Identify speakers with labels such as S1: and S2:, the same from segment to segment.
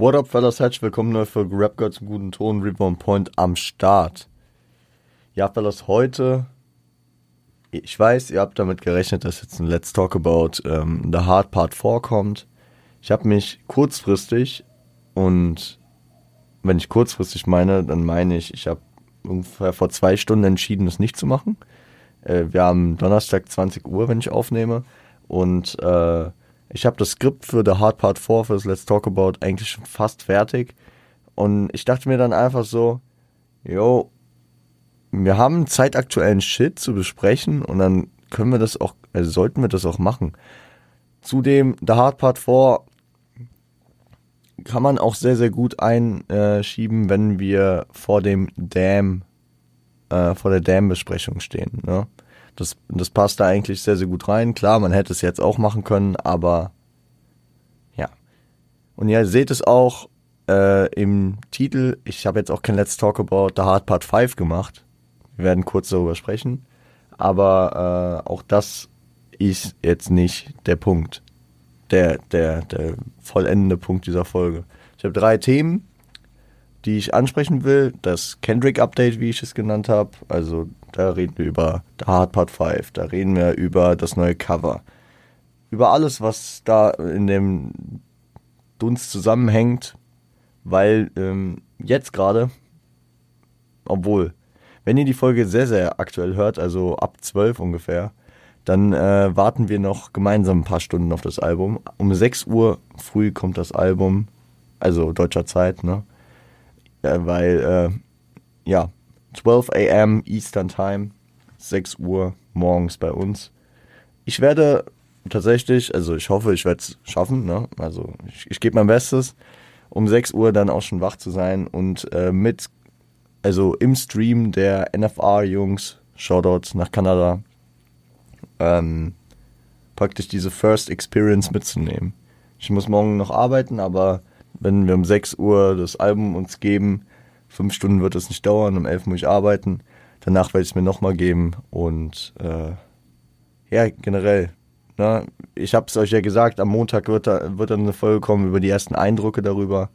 S1: What up, fellas? Herzlich willkommen neu für Rap Girl zum guten Ton, Reborn Point am Start. Ja, fellas, heute, ich weiß, ihr habt damit gerechnet, dass jetzt ein Let's Talk About ähm, The Hard Part vorkommt. Ich habe mich kurzfristig und wenn ich kurzfristig meine, dann meine ich, ich habe ungefähr vor zwei Stunden entschieden, das nicht zu machen. Äh, wir haben Donnerstag 20 Uhr, wenn ich aufnehme und äh, ich habe das Skript für The Hard Part 4 für das Let's Talk About eigentlich schon fast fertig. Und ich dachte mir dann einfach so, yo, wir haben zeitaktuellen Shit zu besprechen und dann können wir das auch, also sollten wir das auch machen. Zudem, The Hard Part 4 kann man auch sehr, sehr gut einschieben, wenn wir vor dem Dam, äh, vor der Dam-Besprechung stehen. Ne? Das, das passt da eigentlich sehr, sehr gut rein. Klar, man hätte es jetzt auch machen können, aber ja. Und ihr seht es auch äh, im Titel. Ich habe jetzt auch kein Let's Talk About the Hard Part 5 gemacht. Wir werden kurz darüber sprechen. Aber äh, auch das ist jetzt nicht der Punkt. Der, der, der vollendende Punkt dieser Folge. Ich habe drei Themen, die ich ansprechen will. Das Kendrick-Update, wie ich es genannt habe. Also da reden wir über The Hard Part 5, da reden wir über das neue Cover. Über alles, was da in dem Dunst zusammenhängt, weil ähm, jetzt gerade, obwohl, wenn ihr die Folge sehr, sehr aktuell hört, also ab 12 ungefähr, dann äh, warten wir noch gemeinsam ein paar Stunden auf das Album. Um 6 Uhr früh kommt das Album, also deutscher Zeit, ne? Äh, weil, äh, ja, 12 a.m. Eastern Time, 6 Uhr morgens bei uns. Ich werde tatsächlich, also ich hoffe, ich werde es schaffen, ne? also ich, ich gebe mein Bestes, um 6 Uhr dann auch schon wach zu sein und äh, mit, also im Stream der NFR-Jungs, Shoutout nach Kanada, ähm, praktisch diese First Experience mitzunehmen. Ich muss morgen noch arbeiten, aber wenn wir um 6 Uhr das Album uns geben, Fünf Stunden wird es nicht dauern, um elf muss ich arbeiten. Danach werde ich es mir nochmal geben und äh, ja, generell. Ne? Ich habe es euch ja gesagt, am Montag wird, da, wird dann eine Folge kommen über die ersten Eindrücke darüber.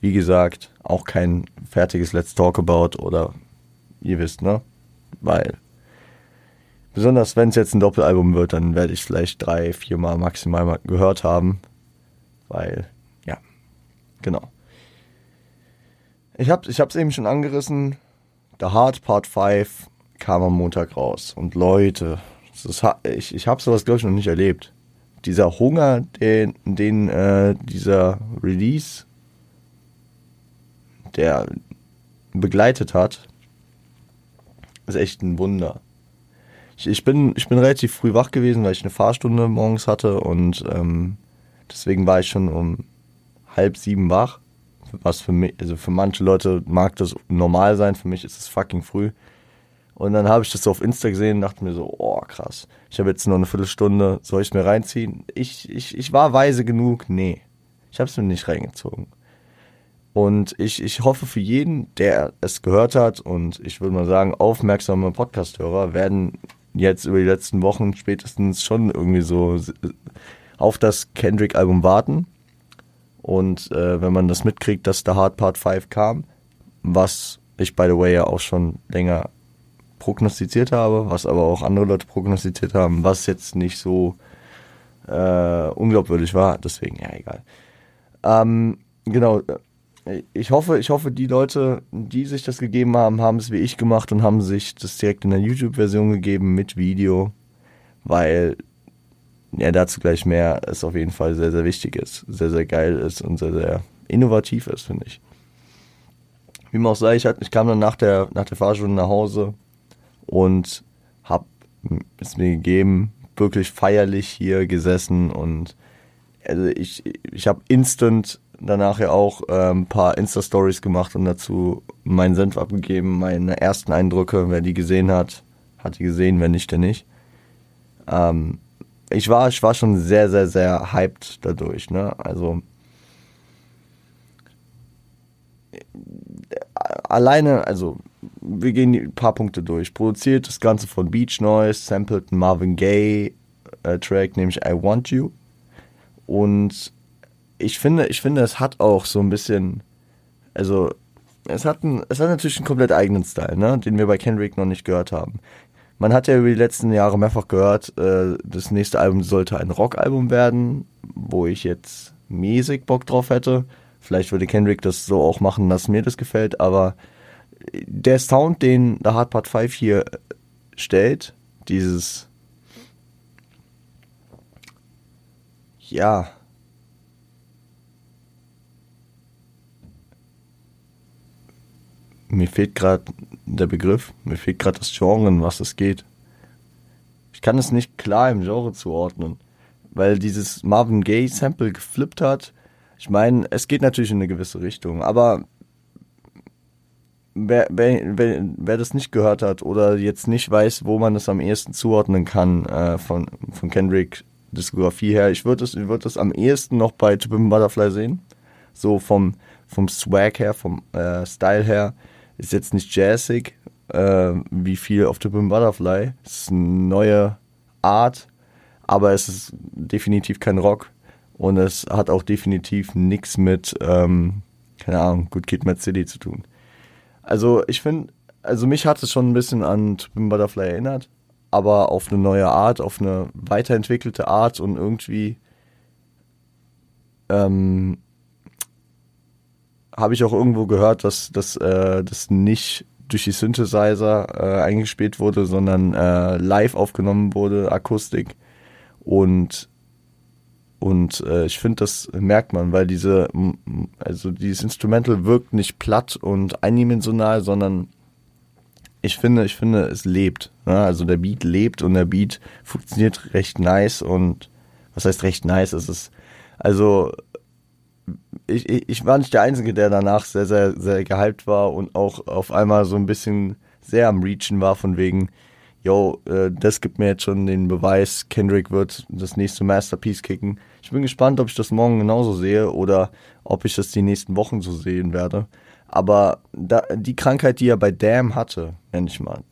S1: Wie gesagt, auch kein fertiges Let's Talk About oder ihr wisst, ne? Weil besonders wenn es jetzt ein Doppelalbum wird, dann werde ich vielleicht drei, vier Mal maximal mal gehört haben. Weil, genau. Ich habe hab's eben schon angerissen. The Hard Part 5 kam am Montag raus. Und Leute, ist, ich, ich habe sowas, glaube ich, noch nicht erlebt. Dieser Hunger, den, den äh, dieser Release, der begleitet hat, ist echt ein Wunder. Ich, ich, bin, ich bin relativ früh wach gewesen, weil ich eine Fahrstunde morgens hatte und ähm, deswegen war ich schon um halb sieben wach was für mich, also für manche Leute mag das normal sein, für mich ist es fucking früh. Und dann habe ich das so auf Insta gesehen und dachte mir so, oh krass, ich habe jetzt noch eine Viertelstunde, soll ich es mir reinziehen? Ich, ich, ich war weise genug, nee, ich habe es mir nicht reingezogen. Und ich, ich hoffe für jeden, der es gehört hat und ich würde mal sagen, aufmerksame Podcasthörer werden jetzt über die letzten Wochen spätestens schon irgendwie so auf das Kendrick-Album warten und äh, wenn man das mitkriegt, dass The Hard Part 5 kam, was ich by the way ja auch schon länger prognostiziert habe, was aber auch andere Leute prognostiziert haben, was jetzt nicht so äh, unglaubwürdig war, deswegen, ja, egal. Ähm, genau, ich hoffe, ich hoffe, die Leute, die sich das gegeben haben, haben es wie ich gemacht und haben sich das direkt in der YouTube-Version gegeben mit Video, weil ja, dazu gleich mehr, es auf jeden Fall sehr, sehr wichtig ist, sehr, sehr geil ist und sehr, sehr innovativ ist, finde ich. Wie man auch sei, ich, ich kam dann nach der, nach der Fahrstunde nach Hause und habe es mir gegeben, wirklich feierlich hier gesessen und also ich, ich habe instant danach ja auch äh, ein paar Insta-Stories gemacht und dazu meinen Senf abgegeben, meine ersten Eindrücke, wer die gesehen hat, hat die gesehen, wenn nicht, der nicht. Ähm, ich war, ich war schon sehr, sehr, sehr hyped dadurch, ne? Also alleine, also wir gehen ein paar Punkte durch. Produziert das Ganze von Beach Noise, sampled Marvin Gaye äh, Track, nämlich I Want You. Und ich finde, ich finde, es hat auch so ein bisschen, also es hat, ein, es hat natürlich einen komplett eigenen Style, ne, den wir bei Kendrick noch nicht gehört haben. Man hat ja über die letzten Jahre mehrfach gehört, äh, das nächste Album sollte ein Rockalbum werden, wo ich jetzt mäßig Bock drauf hätte. Vielleicht würde Kendrick das so auch machen, dass mir das gefällt, aber der Sound, den der Hard Part 5 hier stellt, dieses ja, mir fehlt gerade der Begriff, mir fehlt gerade das Genre, in was es geht. Ich kann es nicht klar im Genre zuordnen, weil dieses Marvin Gaye Sample geflippt hat. Ich meine, es geht natürlich in eine gewisse Richtung, aber wer, wer, wer, wer das nicht gehört hat oder jetzt nicht weiß, wo man es am ehesten zuordnen kann äh, von, von Kendrick Diskografie her, ich würde es würd das am ehesten noch bei To Butterfly sehen. So vom, vom Swag her, vom äh, Style her. Ist jetzt nicht jazzig, äh, wie viel auf To Butterfly. Es ist eine neue Art, aber es ist definitiv kein Rock. Und es hat auch definitiv nichts mit, ähm, keine Ahnung, Good Kid, Mad City zu tun. Also ich finde, also mich hat es schon ein bisschen an Twin Butterfly erinnert, aber auf eine neue Art, auf eine weiterentwickelte Art und irgendwie ähm, habe ich auch irgendwo gehört, dass, dass äh, das nicht durch die Synthesizer äh, eingespielt wurde, sondern äh, live aufgenommen wurde, Akustik. Und und äh, ich finde, das merkt man, weil diese, also dieses Instrumental wirkt nicht platt und eindimensional, sondern ich finde, ich finde, es lebt. Ne? Also der Beat lebt und der Beat funktioniert recht nice und was heißt recht nice? Es ist, also ich, ich, war nicht der Einzige, der danach sehr, sehr, sehr gehypt war und auch auf einmal so ein bisschen sehr am Reachen war, von wegen, yo, äh, das gibt mir jetzt schon den Beweis, Kendrick wird das nächste Masterpiece kicken. Ich bin gespannt, ob ich das morgen genauso sehe oder ob ich das die nächsten Wochen so sehen werde. Aber da, die Krankheit, die er bei Damn hatte, nenne ich mal,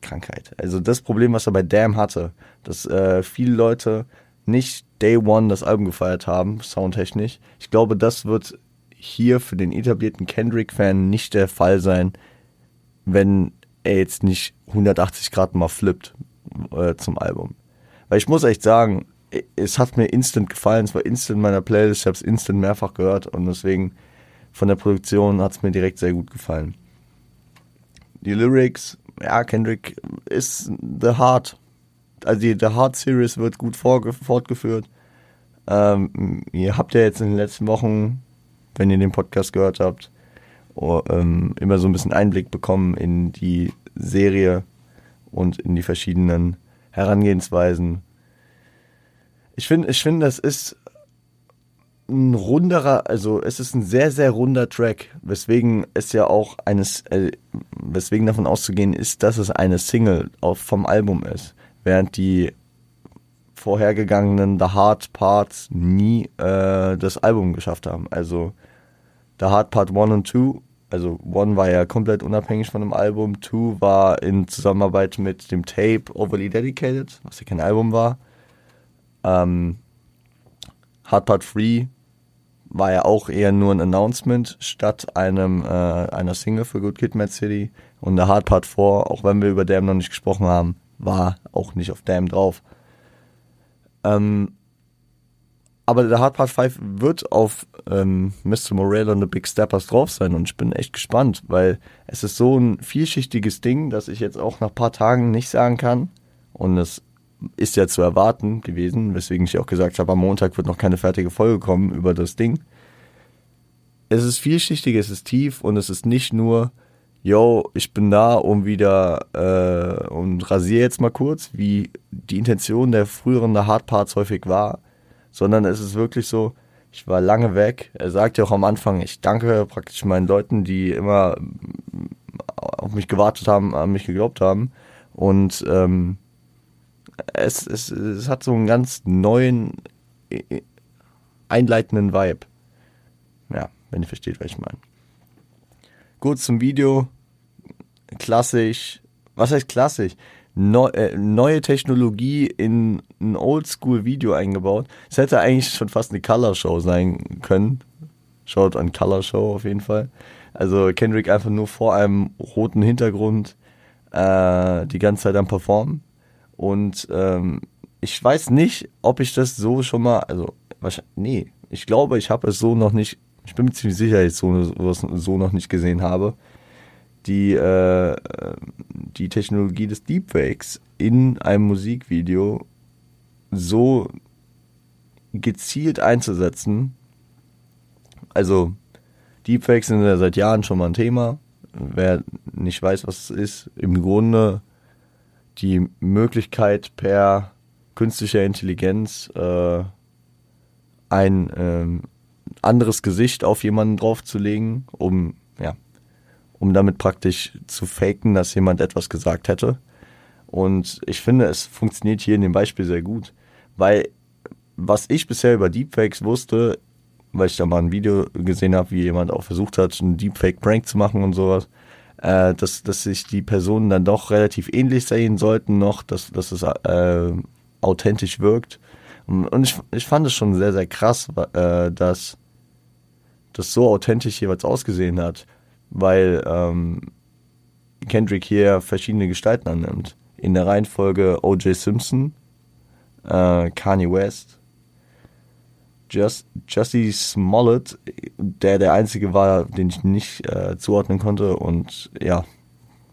S1: Krankheit. Also das Problem, was er bei Damn hatte, dass äh, viele Leute nicht Day One das Album gefeiert haben, soundtechnisch. Ich glaube, das wird hier für den etablierten Kendrick-Fan nicht der Fall sein, wenn er jetzt nicht 180 Grad mal flippt äh, zum Album. Weil ich muss echt sagen, es hat mir instant gefallen, es war instant in meiner Playlist, ich habe es instant mehrfach gehört und deswegen von der Produktion hat es mir direkt sehr gut gefallen. Die Lyrics, ja, Kendrick ist The Heart. Also die The Heart Series wird gut fortgeführt. Ähm, ihr habt ja jetzt in den letzten Wochen, wenn ihr den Podcast gehört habt, oh, ähm, immer so ein bisschen Einblick bekommen in die Serie und in die verschiedenen Herangehensweisen. Ich finde, ich finde, das ist ein runderer, also es ist ein sehr, sehr runder Track, weswegen es ja auch eines, äh, weswegen davon auszugehen ist, dass es eine Single auf, vom Album ist, während die vorhergegangenen The Hard Parts nie äh, das Album geschafft haben. Also The Hard Part 1 und 2 also One war ja komplett unabhängig von dem Album, Two war in Zusammenarbeit mit dem Tape Overly Dedicated, was ja kein Album war. Ähm, Hard Part 3 war ja auch eher nur ein Announcement statt einem äh, einer Single für Good Kid, Mad City. Und der Hard Part 4, auch wenn wir über Damn noch nicht gesprochen haben, war auch nicht auf Damn drauf. Ähm, aber der Hard Part 5 wird auf ähm, Mr. Morale und The Big Steppers drauf sein und ich bin echt gespannt, weil es ist so ein vielschichtiges Ding, dass ich jetzt auch nach ein paar Tagen nicht sagen kann und es ist ja zu erwarten gewesen, weswegen ich auch gesagt habe, am Montag wird noch keine fertige Folge kommen über das Ding. Es ist vielschichtig, es ist tief und es ist nicht nur, yo, ich bin da, um wieder äh, und rasiere jetzt mal kurz, wie die Intention der früheren Hard Parts häufig war, sondern es ist wirklich so, ich war lange weg. Er sagt ja auch am Anfang, ich danke praktisch meinen Leuten, die immer auf mich gewartet haben, an mich geglaubt haben. Und ähm, es, es, es hat so einen ganz neuen, einleitenden Vibe. Ja, wenn ihr versteht, was ich meine. Gut zum Video. Klassisch. Was heißt klassisch? neu, äh, neue Technologie in ein Oldschool-Video eingebaut. Es hätte eigentlich schon fast eine Color-Show sein können. Schaut an Color-Show auf jeden Fall. Also Kendrick einfach nur vor einem roten Hintergrund äh, die ganze Zeit am Performen. Und ähm, ich weiß nicht, ob ich das so schon mal, also nee, ich glaube, ich habe es so noch nicht, ich bin mir ziemlich sicher, dass ich so, so noch nicht gesehen habe die, äh, die Technologie des Deepfakes in einem Musikvideo so gezielt einzusetzen. Also Deepfakes sind ja seit Jahren schon mal ein Thema. Wer nicht weiß, was es ist, im Grunde die Möglichkeit per künstlicher Intelligenz äh, ein äh, anderes Gesicht auf jemanden draufzulegen, um um damit praktisch zu faken, dass jemand etwas gesagt hätte. Und ich finde, es funktioniert hier in dem Beispiel sehr gut, weil was ich bisher über Deepfakes wusste, weil ich da mal ein Video gesehen habe, wie jemand auch versucht hat, einen Deepfake-Prank zu machen und sowas, äh, dass, dass sich die Personen dann doch relativ ähnlich sehen sollten noch, dass, dass es äh, authentisch wirkt. Und, ich, ich fand es schon sehr, sehr krass, äh, dass das so authentisch jeweils ausgesehen hat weil ähm, Kendrick hier verschiedene Gestalten annimmt. In der Reihenfolge O.J. Simpson, äh, Kanye West, Just, Smollett, der der einzige war, den ich nicht äh, zuordnen konnte. Und ja,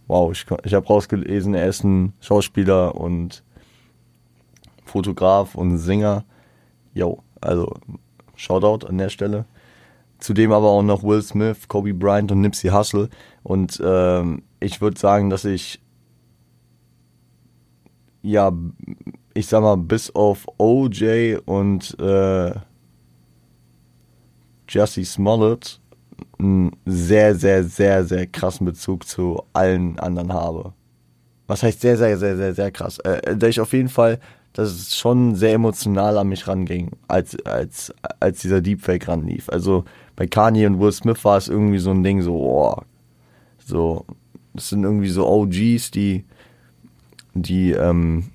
S1: wow, ich, ich habe rausgelesen, er ist ein Schauspieler und Fotograf und Sänger. Jo, also Shoutout an der Stelle. Zudem aber auch noch Will Smith, Kobe Bryant und Nipsey Hussle. Und ähm, ich würde sagen, dass ich ja, ich sag mal, bis auf OJ und äh, Jesse Smollett einen sehr, sehr, sehr, sehr krassen Bezug zu allen anderen habe. Was heißt sehr, sehr, sehr, sehr, sehr krass? Äh, da ich auf jeden Fall dass es schon sehr emotional an mich ranging, als, als, als dieser Deepfake ranlief. Also bei Kanye und Will Smith war es irgendwie so ein Ding, so, oh, so, das sind irgendwie so OGs, die, die, ähm,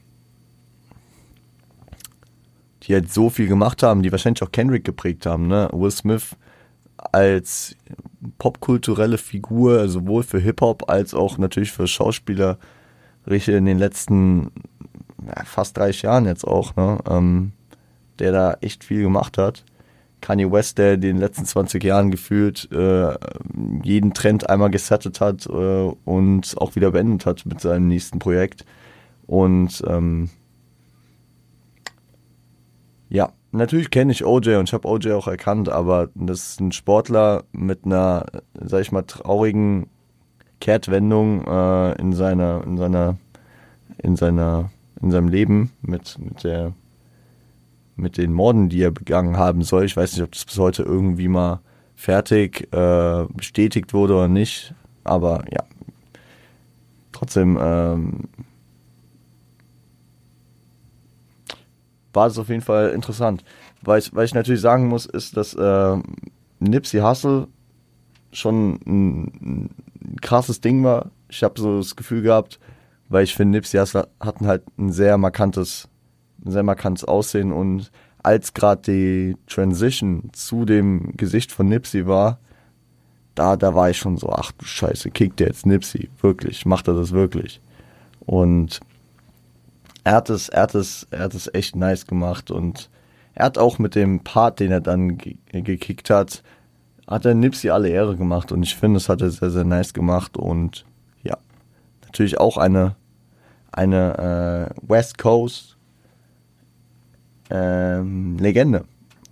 S1: die halt so viel gemacht haben, die wahrscheinlich auch Kendrick geprägt haben, ne? Will Smith als popkulturelle Figur, sowohl für Hip-Hop als auch natürlich für Schauspieler, richtig in den letzten ja, fast 30 Jahren jetzt auch, ne, ähm, der da echt viel gemacht hat. Kanye West, der in den letzten 20 Jahren gefühlt äh, jeden Trend einmal gesettet hat äh, und auch wieder beendet hat mit seinem nächsten Projekt. Und ähm, ja, natürlich kenne ich OJ und ich habe OJ auch erkannt, aber das ist ein Sportler mit einer, sag ich mal, traurigen Kehrtwendung äh, in seiner, in seiner, in seiner in seinem Leben mit, mit der mit den Morden, die er begangen haben soll. Ich weiß nicht, ob das bis heute irgendwie mal fertig äh, bestätigt wurde oder nicht. Aber ja, trotzdem ähm, war es auf jeden Fall interessant. Ich, weil ich natürlich sagen muss, ist, dass äh, Nipsey Hussle schon ein, ein krasses Ding war. Ich habe so das Gefühl gehabt, weil ich finde, Nipsey Hussle hatten halt ein sehr markantes, sehr markantes Aussehen und als gerade die Transition zu dem Gesicht von Nipsey war, da, da war ich schon so, ach du Scheiße, kickt der jetzt Nipsey, wirklich, macht er das wirklich? Und er hat es, er hat es, er hat es echt nice gemacht und er hat auch mit dem Part, den er dann ge gekickt hat, hat er Nipsey alle Ehre gemacht und ich finde, das hat er sehr, sehr nice gemacht und natürlich auch eine, eine äh, West Coast ähm, Legende.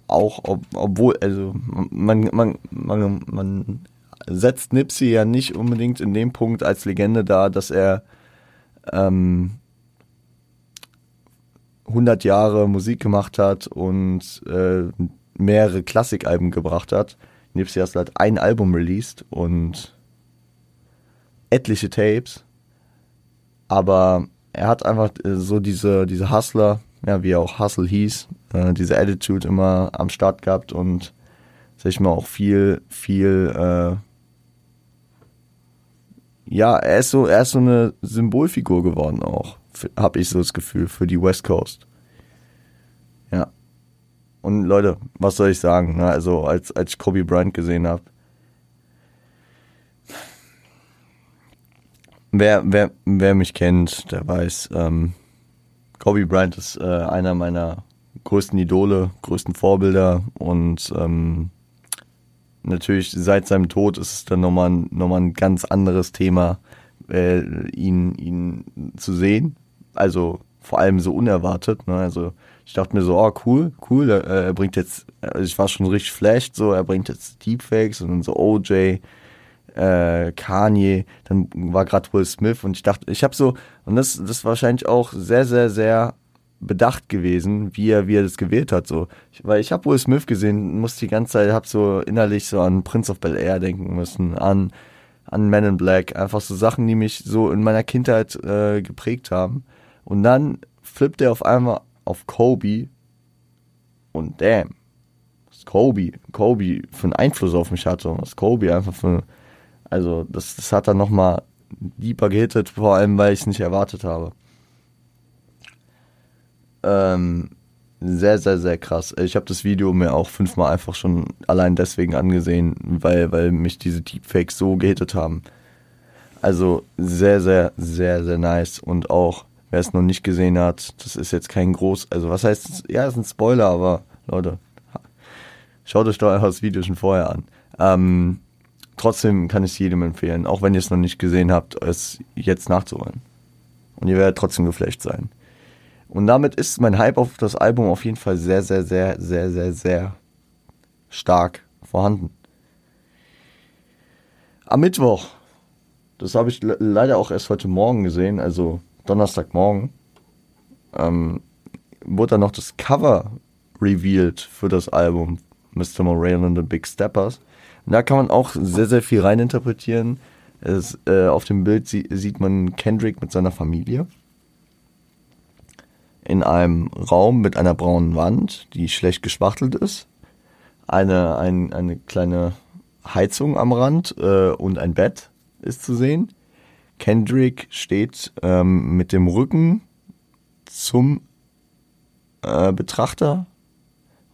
S1: Auch ob, obwohl, also man, man, man, man setzt Nipsey ja nicht unbedingt in dem Punkt als Legende dar, dass er ähm, 100 Jahre Musik gemacht hat und äh, mehrere Klassikalben gebracht hat. Nipsey hat halt ein Album released und etliche Tapes aber er hat einfach äh, so diese, diese Hustler, ja, wie auch Hustle hieß, äh, diese Attitude immer am Start gehabt und sag ich mal auch viel, viel, äh, ja, er ist so, er ist so eine Symbolfigur geworden auch habe ich so das Gefühl, für die West Coast. Ja. Und Leute, was soll ich sagen? Ne? Also, als, als ich Kobe Bryant gesehen habe, wer, wer, wer mich kennt, der weiß, ähm, Kobe Bryant ist äh, einer meiner größten Idole, größten Vorbilder und ähm, natürlich seit seinem Tod ist es dann nochmal, nochmal ein ganz anderes Thema, äh, ihn, ihn zu sehen. Also vor allem so unerwartet. Ne? Also ich dachte mir so, oh cool, cool, er, er bringt jetzt, also ich war schon richtig flashed, so, er bringt jetzt Deepfakes und so OJ, äh, Kanye, dann war gerade Will Smith und ich dachte, ich habe so, und das, das ist wahrscheinlich auch sehr, sehr, sehr bedacht gewesen, wie er, wie er das gewählt hat. So. Ich, weil ich habe Will Smith gesehen, muss die ganze Zeit, habe so innerlich so an Prince of Bel Air denken müssen, an, an Men in Black, einfach so Sachen, die mich so in meiner Kindheit äh, geprägt haben. Und dann flippt er auf einmal auf Kobe und damn, was Kobe, Kobe für einen Einfluss auf mich hatte was Kobe einfach für, also das, das hat dann nochmal deeper gehittet, vor allem weil ich es nicht erwartet habe. Ähm, sehr, sehr, sehr krass. Ich habe das Video mir auch fünfmal einfach schon allein deswegen angesehen, weil, weil mich diese Deepfakes so gehittet haben. Also sehr, sehr, sehr, sehr nice. Und auch, wer es noch nicht gesehen hat, das ist jetzt kein groß, also was heißt, ja, ist ein Spoiler, aber Leute, schaut euch doch einfach das Video schon vorher an. Ähm, trotzdem kann ich es jedem empfehlen, auch wenn ihr es noch nicht gesehen habt, es jetzt nachzuholen. Und ihr werdet trotzdem geflasht sein. Und damit ist mein Hype auf das Album auf jeden Fall sehr, sehr, sehr, sehr, sehr, sehr stark vorhanden. Am Mittwoch, das habe ich leider auch erst heute Morgen gesehen, also Donnerstagmorgen, ähm, wurde dann noch das Cover revealed für das Album Mr. Morale and the Big Steppers. Da kann man auch sehr, sehr viel reininterpretieren. Es, äh, auf dem Bild sie, sieht man Kendrick mit seiner Familie in einem Raum mit einer braunen Wand, die schlecht gespachtelt ist, eine, ein, eine kleine Heizung am Rand äh, und ein Bett ist zu sehen. Kendrick steht ähm, mit dem Rücken zum äh, Betrachter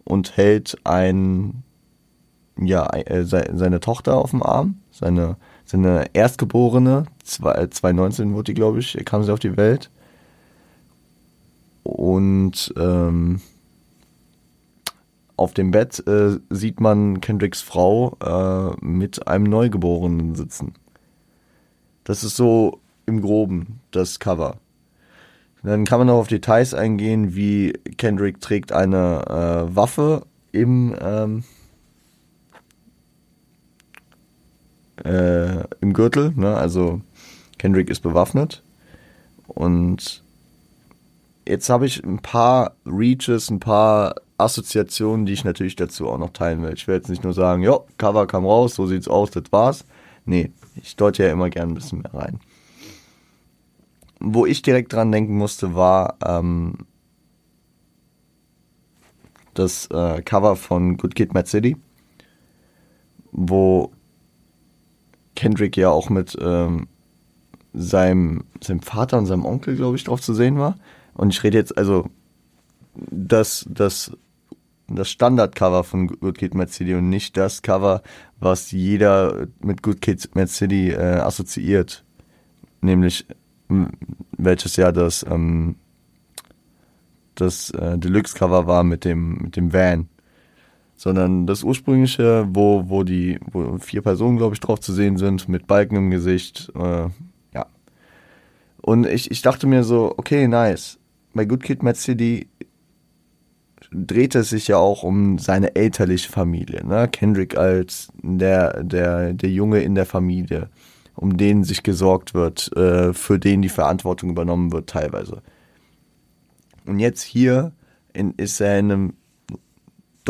S1: und hält ein ja äh, seine Tochter auf dem Arm, seine seine erstgeborene, 2019 wurde die glaube ich, kam sie auf die Welt und ähm, auf dem Bett äh, sieht man Kendricks Frau äh, mit einem Neugeborenen sitzen. Das ist so im Groben das Cover. Dann kann man noch auf Details eingehen, wie Kendrick trägt eine äh, Waffe im, ähm, äh, im Gürtel. Ne? Also Kendrick ist bewaffnet und Jetzt habe ich ein paar Reaches, ein paar Assoziationen, die ich natürlich dazu auch noch teilen will. Ich will jetzt nicht nur sagen, ja, Cover kam raus, so sieht's aus, das war's. Nee, ich deute ja immer gern ein bisschen mehr rein. Wo ich direkt dran denken musste, war ähm, das äh, Cover von Good Kid, Mad City, wo Kendrick ja auch mit ähm, seinem, seinem Vater und seinem Onkel, glaube ich, drauf zu sehen war. Und ich rede jetzt also das, das, das Standardcover von Good Kid Mad City und nicht das Cover, was jeder mit Good Kid Mad City äh, assoziiert. Nämlich welches ja das, ähm, das äh, Deluxe-Cover war mit dem, mit dem Van. Sondern das ursprüngliche, wo, wo die, wo vier Personen, glaube ich, drauf zu sehen sind, mit Balken im Gesicht, äh, ja. Und ich, ich dachte mir so, okay, nice bei Good Kid, Mad City dreht es sich ja auch um seine elterliche Familie. Ne? Kendrick als der, der, der Junge in der Familie, um den sich gesorgt wird, äh, für den die Verantwortung übernommen wird teilweise. Und jetzt hier in, ist er in einem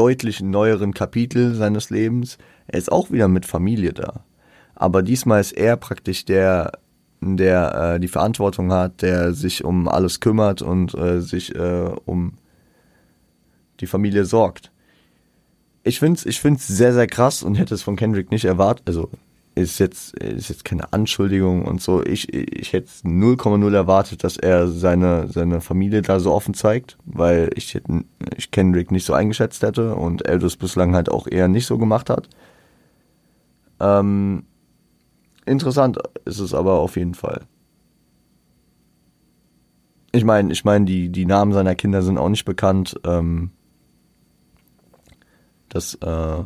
S1: deutlich neueren Kapitel seines Lebens. Er ist auch wieder mit Familie da. Aber diesmal ist er praktisch der der äh, die Verantwortung hat, der sich um alles kümmert und äh, sich äh, um die Familie sorgt. Ich finde es ich find's sehr, sehr krass und hätte es von Kendrick nicht erwartet. Also, ist jetzt, ist jetzt keine Anschuldigung und so. Ich, ich hätte 0,0 erwartet, dass er seine, seine Familie da so offen zeigt, weil ich, hätte, ich Kendrick nicht so eingeschätzt hätte und das bislang halt auch eher nicht so gemacht hat. Ähm, interessant ist es aber auf jeden Fall. Ich meine, ich meine, die, die Namen seiner Kinder sind auch nicht bekannt. Ähm, das, äh,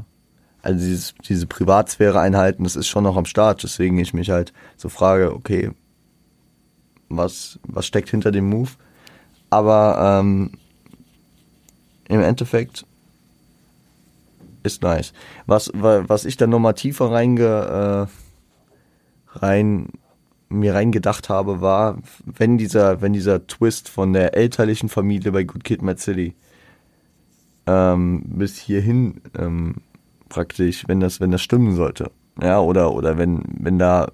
S1: also dieses, diese Privatsphäre einhalten, das ist schon noch am Start, deswegen ich mich halt so frage, okay, was, was steckt hinter dem Move? Aber ähm, im Endeffekt ist nice. Was, was ich dann nochmal tiefer reinge, äh, rein, mir reingedacht habe, war, wenn dieser, wenn dieser Twist von der elterlichen Familie bei Good Kid Mad City ähm, bis hierhin ähm, praktisch, wenn das, wenn das stimmen sollte. Ja, oder, oder wenn, wenn da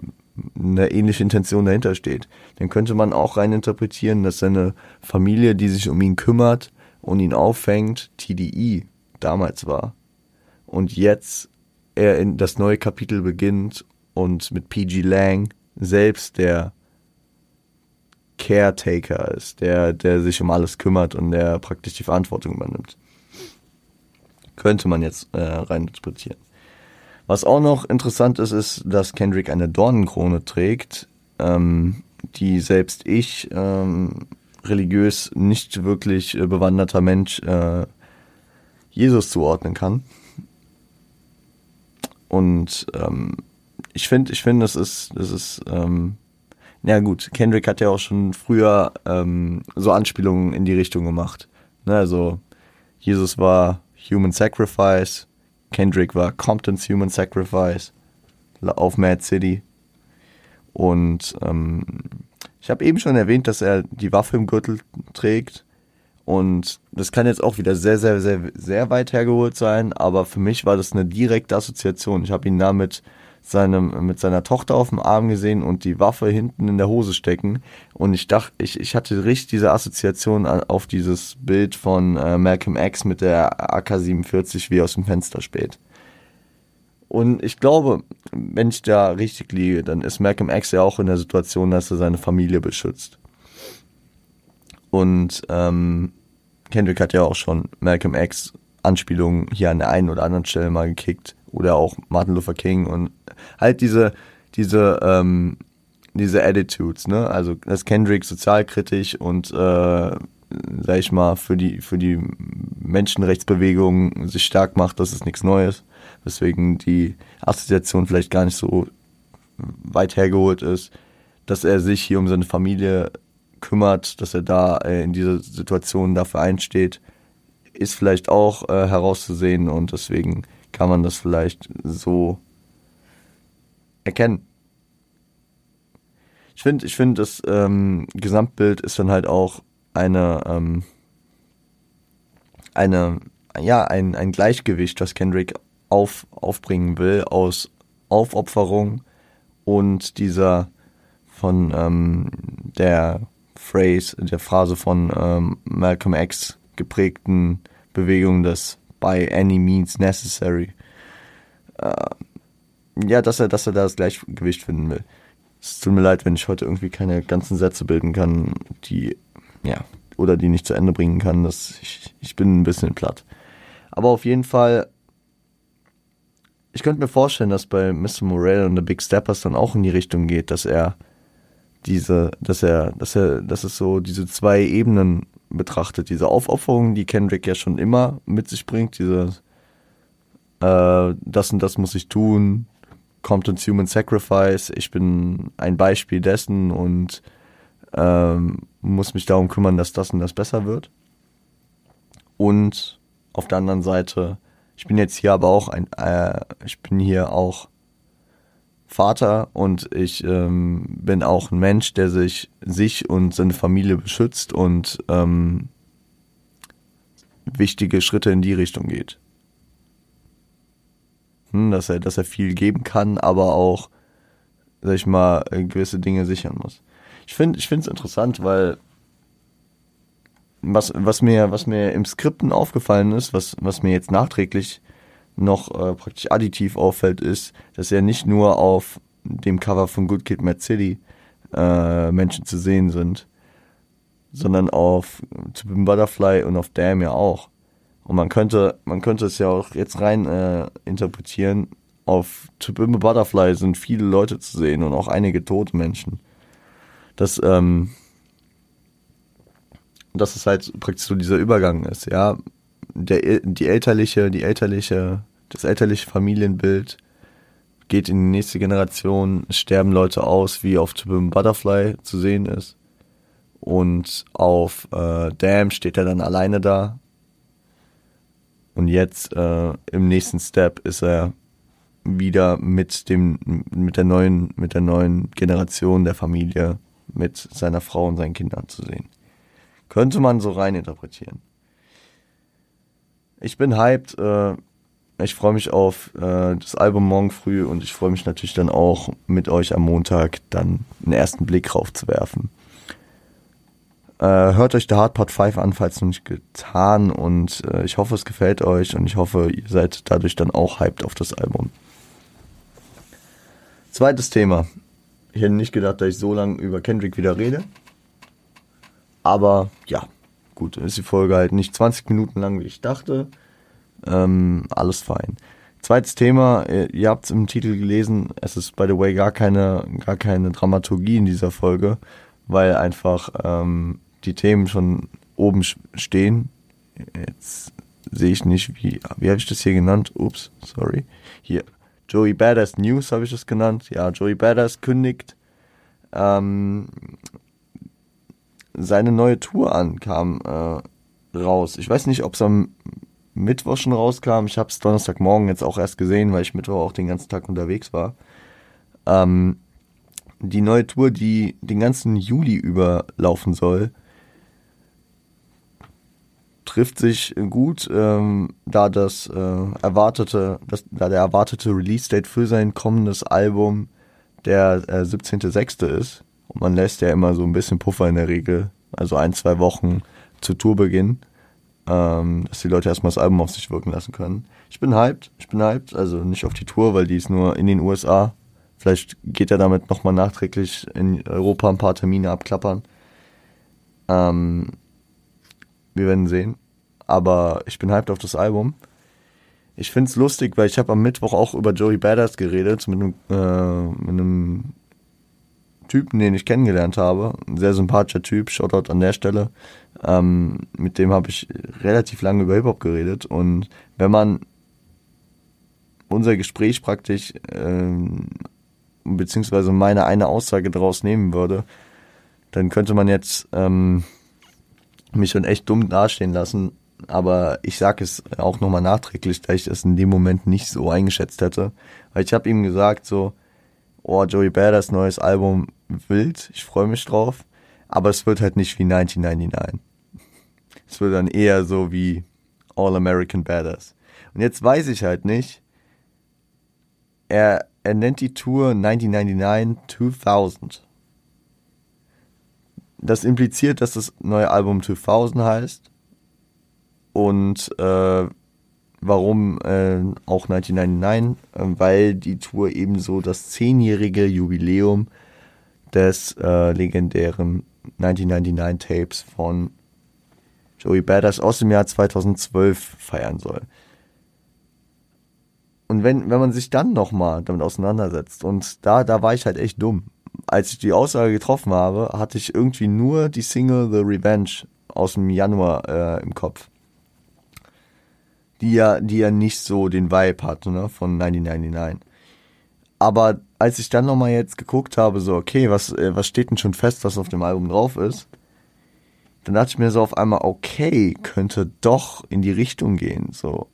S1: eine ähnliche Intention dahinter steht, dann könnte man auch rein interpretieren, dass seine Familie, die sich um ihn kümmert und ihn auffängt, TDI damals war. Und jetzt er in das neue Kapitel beginnt und mit PG Lang selbst der Caretaker ist, der, der sich um alles kümmert und der praktisch die Verantwortung übernimmt. Könnte man jetzt äh, rein interpretieren. Was auch noch interessant ist, ist, dass Kendrick eine Dornenkrone trägt, ähm, die selbst ich, ähm, religiös nicht wirklich äh, bewanderter Mensch, äh, Jesus zuordnen kann. Und ähm, ich finde, ich finde, das ist, das ist, ähm, ja gut, Kendrick hat ja auch schon früher ähm, so Anspielungen in die Richtung gemacht. Ne, also Jesus war Human Sacrifice. Kendrick war Compton's Human Sacrifice auf Mad City. Und ähm, ich habe eben schon erwähnt, dass er die Waffe im Gürtel trägt. Und das kann jetzt auch wieder sehr, sehr, sehr, sehr weit hergeholt sein, aber für mich war das eine direkte Assoziation. Ich habe ihn damit seinem, mit seiner Tochter auf dem Arm gesehen und die Waffe hinten in der Hose stecken. Und ich dachte, ich, ich hatte richtig diese Assoziation auf dieses Bild von äh, Malcolm X mit der AK-47, wie aus dem Fenster spät. Und ich glaube, wenn ich da richtig liege, dann ist Malcolm X ja auch in der Situation, dass er seine Familie beschützt. Und ähm, Kendrick hat ja auch schon Malcolm X Anspielungen hier an der einen oder anderen Stelle mal gekickt oder auch Martin Luther King und halt diese, diese, ähm, diese Attitudes, ne? Also dass Kendrick sozialkritisch und äh, sag ich mal, für die, für die Menschenrechtsbewegung sich stark macht, das ist nichts Neues. Weswegen die Assoziation vielleicht gar nicht so weit hergeholt ist, dass er sich hier um seine Familie kümmert, dass er da äh, in dieser Situation dafür einsteht, ist vielleicht auch äh, herauszusehen und deswegen kann man das vielleicht so erkennen. Ich finde, ich finde, das ähm, Gesamtbild ist dann halt auch eine, ähm, eine, ja, ein, ein Gleichgewicht, das Kendrick auf, aufbringen will aus Aufopferung und dieser von ähm, der Phrase, der Phrase von ähm, Malcolm X geprägten Bewegung des by any means necessary. Äh, ja, dass er, dass er da das Gleichgewicht finden will. Es tut mir leid, wenn ich heute irgendwie keine ganzen Sätze bilden kann, die, ja, oder die nicht zu Ende bringen kann. Das, ich, ich bin ein bisschen platt. Aber auf jeden Fall, ich könnte mir vorstellen, dass bei Mr. Morell und The Big Steppers dann auch in die Richtung geht, dass er diese, dass er, dass er, dass es so diese zwei Ebenen betrachtet. Diese Aufopferung, die Kendrick ja schon immer mit sich bringt, diese äh, das und das muss ich tun, kommt ins Human Sacrifice, ich bin ein Beispiel dessen und ähm, muss mich darum kümmern, dass das und das besser wird. Und auf der anderen Seite, ich bin jetzt hier aber auch ein, äh, ich bin hier auch Vater und ich ähm, bin auch ein Mensch, der sich sich und seine Familie beschützt und ähm, wichtige Schritte in die Richtung geht. Hm, dass er, dass er viel geben kann, aber auch, sag ich mal, gewisse Dinge sichern muss. Ich finde, es interessant, weil was, was mir, was mir im Skripten aufgefallen ist, was, was mir jetzt nachträglich noch äh, praktisch additiv auffällt, ist, dass er nicht nur auf dem Cover von Good Kid, Mad City äh, Menschen zu sehen sind, sondern auf To Butterfly und auf Damn ja auch. Und man könnte, man könnte es ja auch jetzt rein äh, interpretieren, auf To Butterfly sind viele Leute zu sehen und auch einige tote Menschen. Das, ähm, dass es halt praktisch so dieser Übergang ist, ja. Der, die elterliche, die elterliche, das elterliche Familienbild geht in die nächste Generation, sterben Leute aus, wie auf To Butterfly zu sehen ist. Und auf äh, Damn steht er dann alleine da. Und jetzt äh, im nächsten Step ist er wieder mit dem, mit der neuen, mit der neuen Generation der Familie, mit seiner Frau und seinen Kindern zu sehen. Könnte man so rein interpretieren. Ich bin hyped. Äh, ich freue mich auf äh, das Album morgen früh und ich freue mich natürlich dann auch mit euch am Montag dann einen ersten Blick drauf zu werfen. Äh, hört euch The Hard Part 5 an, falls noch nicht getan und äh, ich hoffe, es gefällt euch und ich hoffe, ihr seid dadurch dann auch hyped auf das Album. Zweites Thema. Ich hätte nicht gedacht, dass ich so lange über Kendrick wieder rede. Aber ja, gut, ist die Folge halt nicht 20 Minuten lang, wie ich dachte. Ähm, alles fein. Zweites Thema, ihr habt es im Titel gelesen, es ist by the way gar keine, gar keine Dramaturgie in dieser Folge, weil einfach ähm, die Themen schon oben stehen. Jetzt sehe ich nicht, wie, wie habe ich das hier genannt? Ups, sorry. Hier, Joey Badass News habe ich das genannt. Ja, Joey Badass kündigt ähm, seine neue Tour an, kam äh, raus. Ich weiß nicht, ob es am Mittwoch schon rauskam. Ich habe es Donnerstagmorgen jetzt auch erst gesehen, weil ich Mittwoch auch den ganzen Tag unterwegs war. Ähm, die neue Tour, die den ganzen Juli über laufen soll, trifft sich gut, ähm, da das äh, erwartete, das, da der erwartete Release-Date für sein kommendes Album der äh, 17.06. ist. Und man lässt ja immer so ein bisschen Puffer in der Regel, also ein, zwei Wochen zu Tourbeginn, ähm, dass die Leute erstmal das Album auf sich wirken lassen können. Ich bin hyped, ich bin hyped, also nicht auf die Tour, weil die ist nur in den USA. Vielleicht geht er damit nochmal nachträglich in Europa ein paar Termine abklappern. Ähm, wir werden sehen. Aber ich bin hyped auf das Album. Ich find's lustig, weil ich habe am Mittwoch auch über Joey Badass geredet, mit einem, äh, mit einem Typen, den ich kennengelernt habe. Ein sehr sympathischer Typ, Shoutout an der Stelle. Ähm, mit dem habe ich relativ lange über Hip-Hop geredet. Und wenn man unser Gespräch praktisch, ähm, beziehungsweise meine eine Aussage daraus nehmen würde, dann könnte man jetzt ähm, mich schon echt dumm dastehen lassen. Aber ich sage es auch nochmal nachträglich, da ich das in dem Moment nicht so eingeschätzt hätte. Weil ich habe ihm gesagt so, oh, Joey Badass neues Album wild, ich freue mich drauf. Aber es wird halt nicht wie 1999. Es wird dann eher so wie All American Badass. Und jetzt weiß ich halt nicht, er, er nennt die Tour 1999 2000 das impliziert, dass das neue Album 2000 heißt. Und äh, warum äh, auch 1999? Äh, weil die Tour ebenso das zehnjährige Jubiläum des äh, legendären 1999 Tapes von Joey Badass aus dem Jahr 2012 feiern soll. Und wenn, wenn man sich dann nochmal damit auseinandersetzt, und da, da war ich halt echt dumm als ich die Aussage getroffen habe, hatte ich irgendwie nur die Single The Revenge aus dem Januar äh, im Kopf. Die ja, die ja nicht so den Vibe hatte, ne, von 1999. Aber als ich dann nochmal jetzt geguckt habe, so, okay, was, äh, was steht denn schon fest, was auf dem Album drauf ist, dann dachte ich mir so auf einmal, okay, könnte doch in die Richtung gehen, so.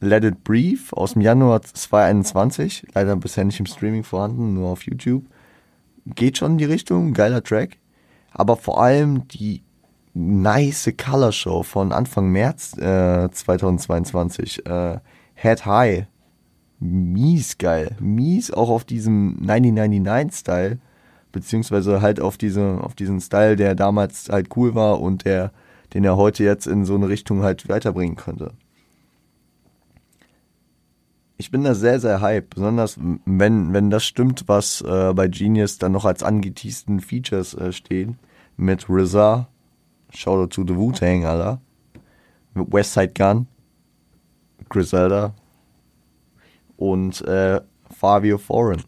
S1: Let It Breathe aus dem Januar 2021, leider bisher nicht im Streaming vorhanden, nur auf YouTube geht schon in die Richtung, geiler Track. Aber vor allem die nice Color Show von Anfang März äh, 2022. Äh, Head High. Mies geil. Mies auch auf diesem 1999-Style. Beziehungsweise halt auf, diese, auf diesen Style, der damals halt cool war und der, den er heute jetzt in so eine Richtung halt weiterbringen könnte. ich bin da sehr, sehr hype. Besonders wenn, wenn das stimmt, was äh, bei Genius dann noch als angeteasten Features äh, stehen. Mit RZA, Shoutout to the Wu-Tang, Alter. Mit Westside Gun, Griselda und äh, Fabio Foreign.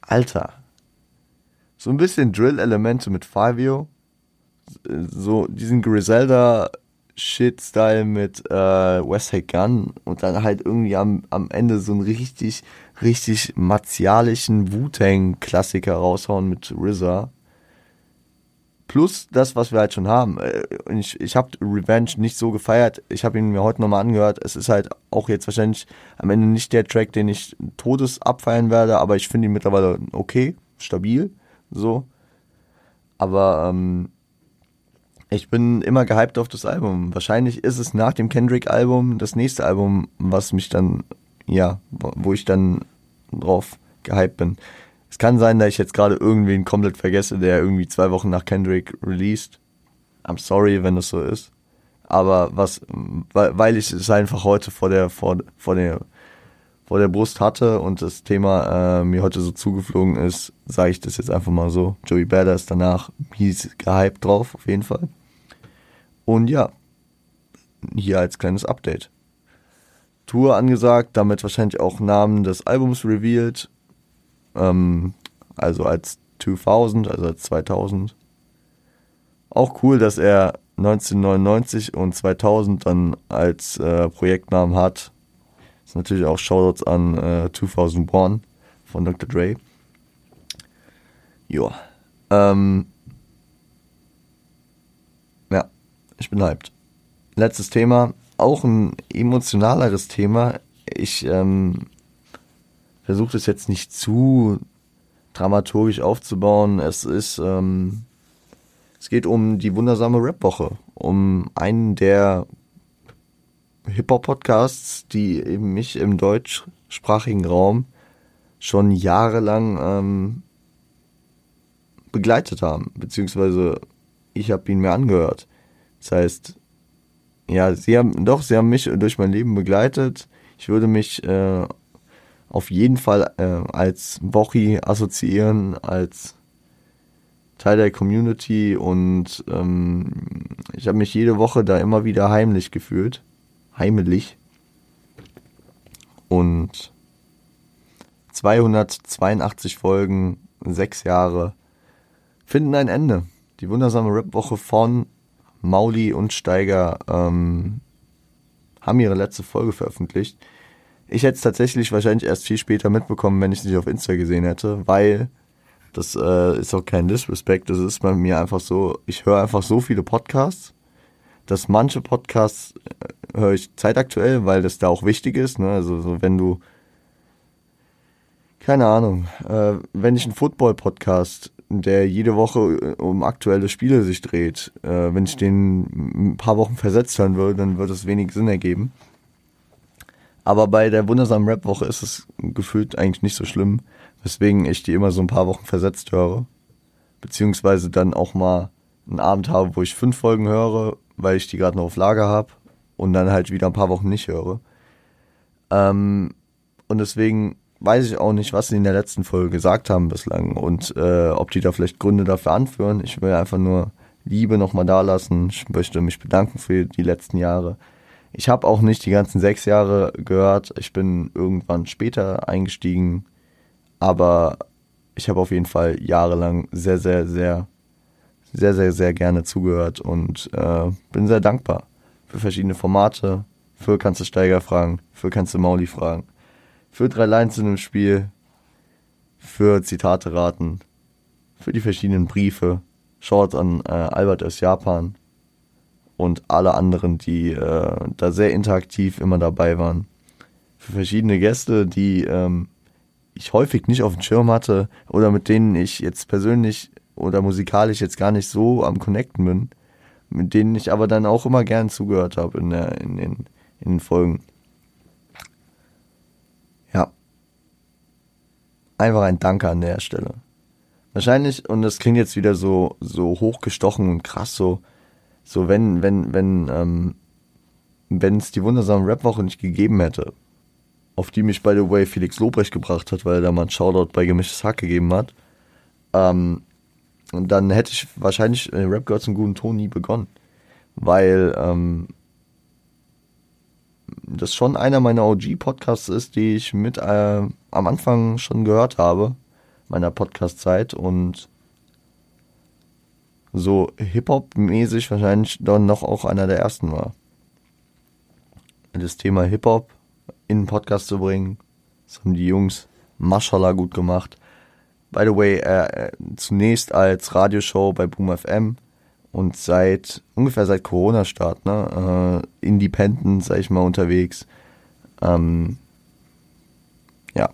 S1: Alter. So ein bisschen Drill-Elemente mit Fabio. So diesen Griselda Shit-Style mit äh, Westside Gun und dann halt irgendwie am, am Ende so einen richtig, richtig martialischen Wu-Tang-Klassiker raushauen mit RZA. Plus das, was wir halt schon haben. Äh, ich, ich habe Revenge nicht so gefeiert. Ich habe ihn mir heute nochmal angehört. Es ist halt auch jetzt wahrscheinlich am Ende nicht der Track, den ich todes abfeiern werde, aber ich finde ihn mittlerweile okay, stabil, so. Aber ähm, ich bin immer gehypt auf das Album. Wahrscheinlich ist es nach dem Kendrick-Album das nächste Album, was mich dann, ja, wo ich dann drauf gehypt bin. Es kann sein, dass ich jetzt gerade irgendwen komplett vergesse, der irgendwie zwei Wochen nach Kendrick released. I'm sorry, wenn das so ist. Aber was, weil ich es einfach heute vor der, vor, vor der, vor der Brust hatte und das Thema äh, mir heute so zugeflogen ist, sage ich das jetzt einfach mal so. Joey Badass ist danach mies gehypt drauf, auf jeden Fall. Und ja, hier als kleines Update. Tour angesagt, damit wahrscheinlich auch Namen des Albums revealed. Ähm, also als 2000, also als 2000. Auch cool, dass er 1999 und 2000 dann als äh, Projektnamen hat. Ist natürlich auch Shoutouts an äh, 2001 von Dr. Dre. Joa. Ähm, Ich bin hyped. Letztes Thema, auch ein emotionaleres Thema. Ich ähm, versuche das jetzt nicht zu dramaturgisch aufzubauen. Es ist, ähm, es geht um die wundersame Rap-Woche, um einen der Hip-Hop-Podcasts, die eben mich im deutschsprachigen Raum schon jahrelang ähm, begleitet haben, beziehungsweise ich habe ihn mir angehört. Das heißt, ja, sie haben, doch, sie haben mich durch mein Leben begleitet. Ich würde mich äh, auf jeden Fall äh, als Wochi assoziieren, als Teil der Community und ähm, ich habe mich jede Woche da immer wieder heimlich gefühlt. Heimlich. Und 282 Folgen, sechs Jahre, finden ein Ende. Die wundersame Rap-Woche von Mauli und Steiger ähm, haben ihre letzte Folge veröffentlicht. Ich hätte es tatsächlich wahrscheinlich erst viel später mitbekommen, wenn ich sie auf Insta gesehen hätte, weil das äh, ist auch kein Disrespect. Das ist bei mir einfach so, ich höre einfach so viele Podcasts, dass manche Podcasts äh, höre ich zeitaktuell, weil das da auch wichtig ist. Ne? Also so, wenn du keine Ahnung, äh, wenn ich einen Football-Podcast der jede Woche äh, um aktuelle Spiele sich dreht. Äh, wenn ich den ein paar Wochen versetzt hören würde, dann würde es wenig Sinn ergeben. Aber bei der wundersamen Rap-Woche ist es gefühlt eigentlich nicht so schlimm, weswegen ich die immer so ein paar Wochen versetzt höre. Beziehungsweise dann auch mal einen Abend habe, wo ich fünf Folgen höre, weil ich die gerade noch auf Lager habe und dann halt wieder ein paar Wochen nicht höre. Ähm, und deswegen weiß ich auch nicht, was sie in der letzten Folge gesagt haben bislang und äh, ob die da vielleicht Gründe dafür anführen. Ich will einfach nur Liebe nochmal da lassen. Ich möchte mich bedanken für die letzten Jahre. Ich habe auch nicht die ganzen sechs Jahre gehört. Ich bin irgendwann später eingestiegen, aber ich habe auf jeden Fall jahrelang sehr, sehr, sehr, sehr, sehr, sehr gerne zugehört und äh, bin sehr dankbar für verschiedene Formate. Für kannst du Steiger fragen, für kannst du Mauli fragen für drei Lines in einem Spiel, für Zitate raten, für die verschiedenen Briefe. Shorts an äh, Albert aus Japan und alle anderen, die äh, da sehr interaktiv immer dabei waren. Für verschiedene Gäste, die ähm, ich häufig nicht auf dem Schirm hatte oder mit denen ich jetzt persönlich oder musikalisch jetzt gar nicht so am Connecten bin, mit denen ich aber dann auch immer gern zugehört habe in, der, in, den, in den Folgen. einfach ein Danke an der Stelle. Wahrscheinlich, und das klingt jetzt wieder so, so hochgestochen und krass, so, so wenn, wenn, wenn, ähm, wenn es die wundersame Rap-Woche nicht gegeben hätte auf die mich, by the way, Felix Lobrecht gebracht hat, weil er da mal einen Shoutout bei Gemischtes Hack gegeben hat, ähm, dann hätte ich wahrscheinlich äh, Rap Girls einen guten Ton nie begonnen. Weil ähm, das schon einer meiner OG-Podcasts ist, die ich mit äh, am Anfang schon gehört habe, meiner Podcast-Zeit und so Hip-Hop-mäßig wahrscheinlich dann noch auch einer der ersten war. Das Thema Hip-Hop in den Podcast zu bringen, das haben die Jungs Mashallah gut gemacht. By the way, äh, zunächst als Radioshow bei Boom FM und seit ungefähr seit Corona-Start, ne, äh, Independent, sag ich mal, unterwegs. Ähm, ja.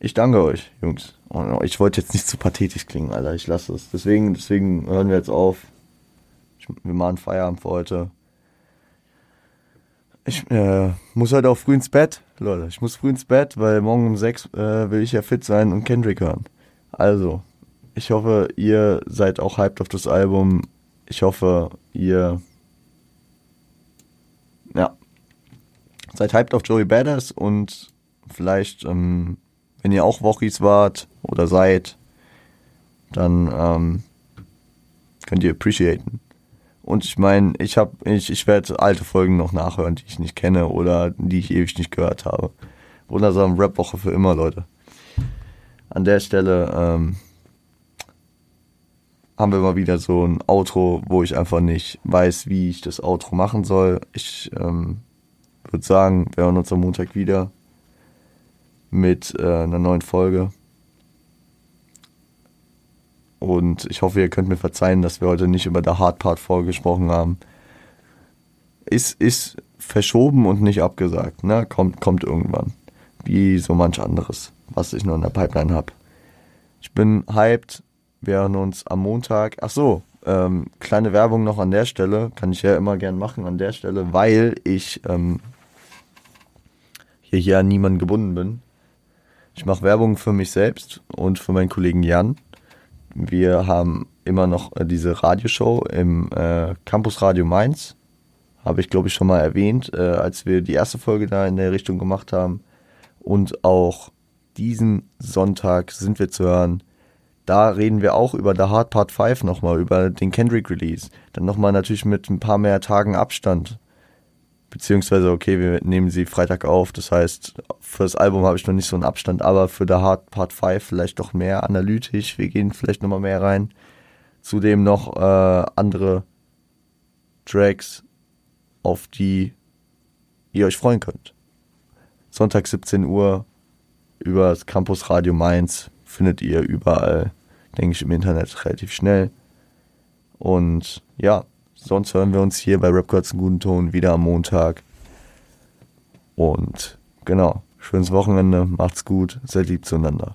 S1: Ich danke euch, Jungs. Ich wollte jetzt nicht zu pathetisch klingen, Alter. Ich lasse es. Deswegen, deswegen hören wir jetzt auf. Ich, wir machen Feierabend für heute. Ich äh, muss heute auch früh ins Bett, Leute. Ich muss früh ins Bett, weil morgen um sechs äh, will ich ja fit sein und Kendrick hören. Also, ich hoffe, ihr seid auch hyped auf das Album. Ich hoffe, ihr ja, seid hyped auf Joey Badass und vielleicht, ähm, wenn ihr auch Wochis wart oder seid, dann ähm, könnt ihr appreciaten. Und ich meine, ich habe, ich, ich werde alte Folgen noch nachhören, die ich nicht kenne oder die ich ewig nicht gehört habe. Wundersame Rap-Woche für immer, Leute. An der Stelle ähm, haben wir mal wieder so ein Outro, wo ich einfach nicht weiß, wie ich das Outro machen soll. Ich ähm, würde sagen, wir hören uns am Montag wieder mit äh, einer neuen Folge. Und ich hoffe, ihr könnt mir verzeihen, dass wir heute nicht über der Hard Part vorgesprochen haben. Ist, ist verschoben und nicht abgesagt. Ne? Kommt, kommt irgendwann. Wie so manch anderes, was ich noch in der Pipeline habe. Ich bin hyped. Wir hören uns am Montag. Ach so, ähm, kleine Werbung noch an der Stelle. Kann ich ja immer gern machen an der Stelle, weil ich ähm, hier, hier an niemanden gebunden bin. Ich mache Werbung für mich selbst und für meinen Kollegen Jan wir haben immer noch äh, diese Radioshow im äh, Campus Radio Mainz. Habe ich, glaube ich, schon mal erwähnt, äh, als wir die erste Folge da in der Richtung gemacht haben. Und auch diesen Sonntag sind wir zu hören. Da reden wir auch über The Hard Part 5 nochmal, über den Kendrick Release. Dann nochmal natürlich mit ein paar mehr Tagen Abstand. Beziehungsweise, okay, wir nehmen sie Freitag auf. Das heißt, für das Album habe ich noch nicht so einen Abstand, aber für The Hard Part 5 vielleicht doch mehr analytisch. Wir gehen vielleicht nochmal mehr rein. Zudem noch äh, andere Tracks, auf die ihr euch freuen könnt. Sonntag 17 Uhr über das Campus Radio Mainz findet ihr überall, denke ich, im Internet relativ schnell. Und ja, Sonst hören wir uns hier bei Rap einen guten Ton wieder am Montag. Und genau, schönes Wochenende, macht's gut, seid lieb zueinander.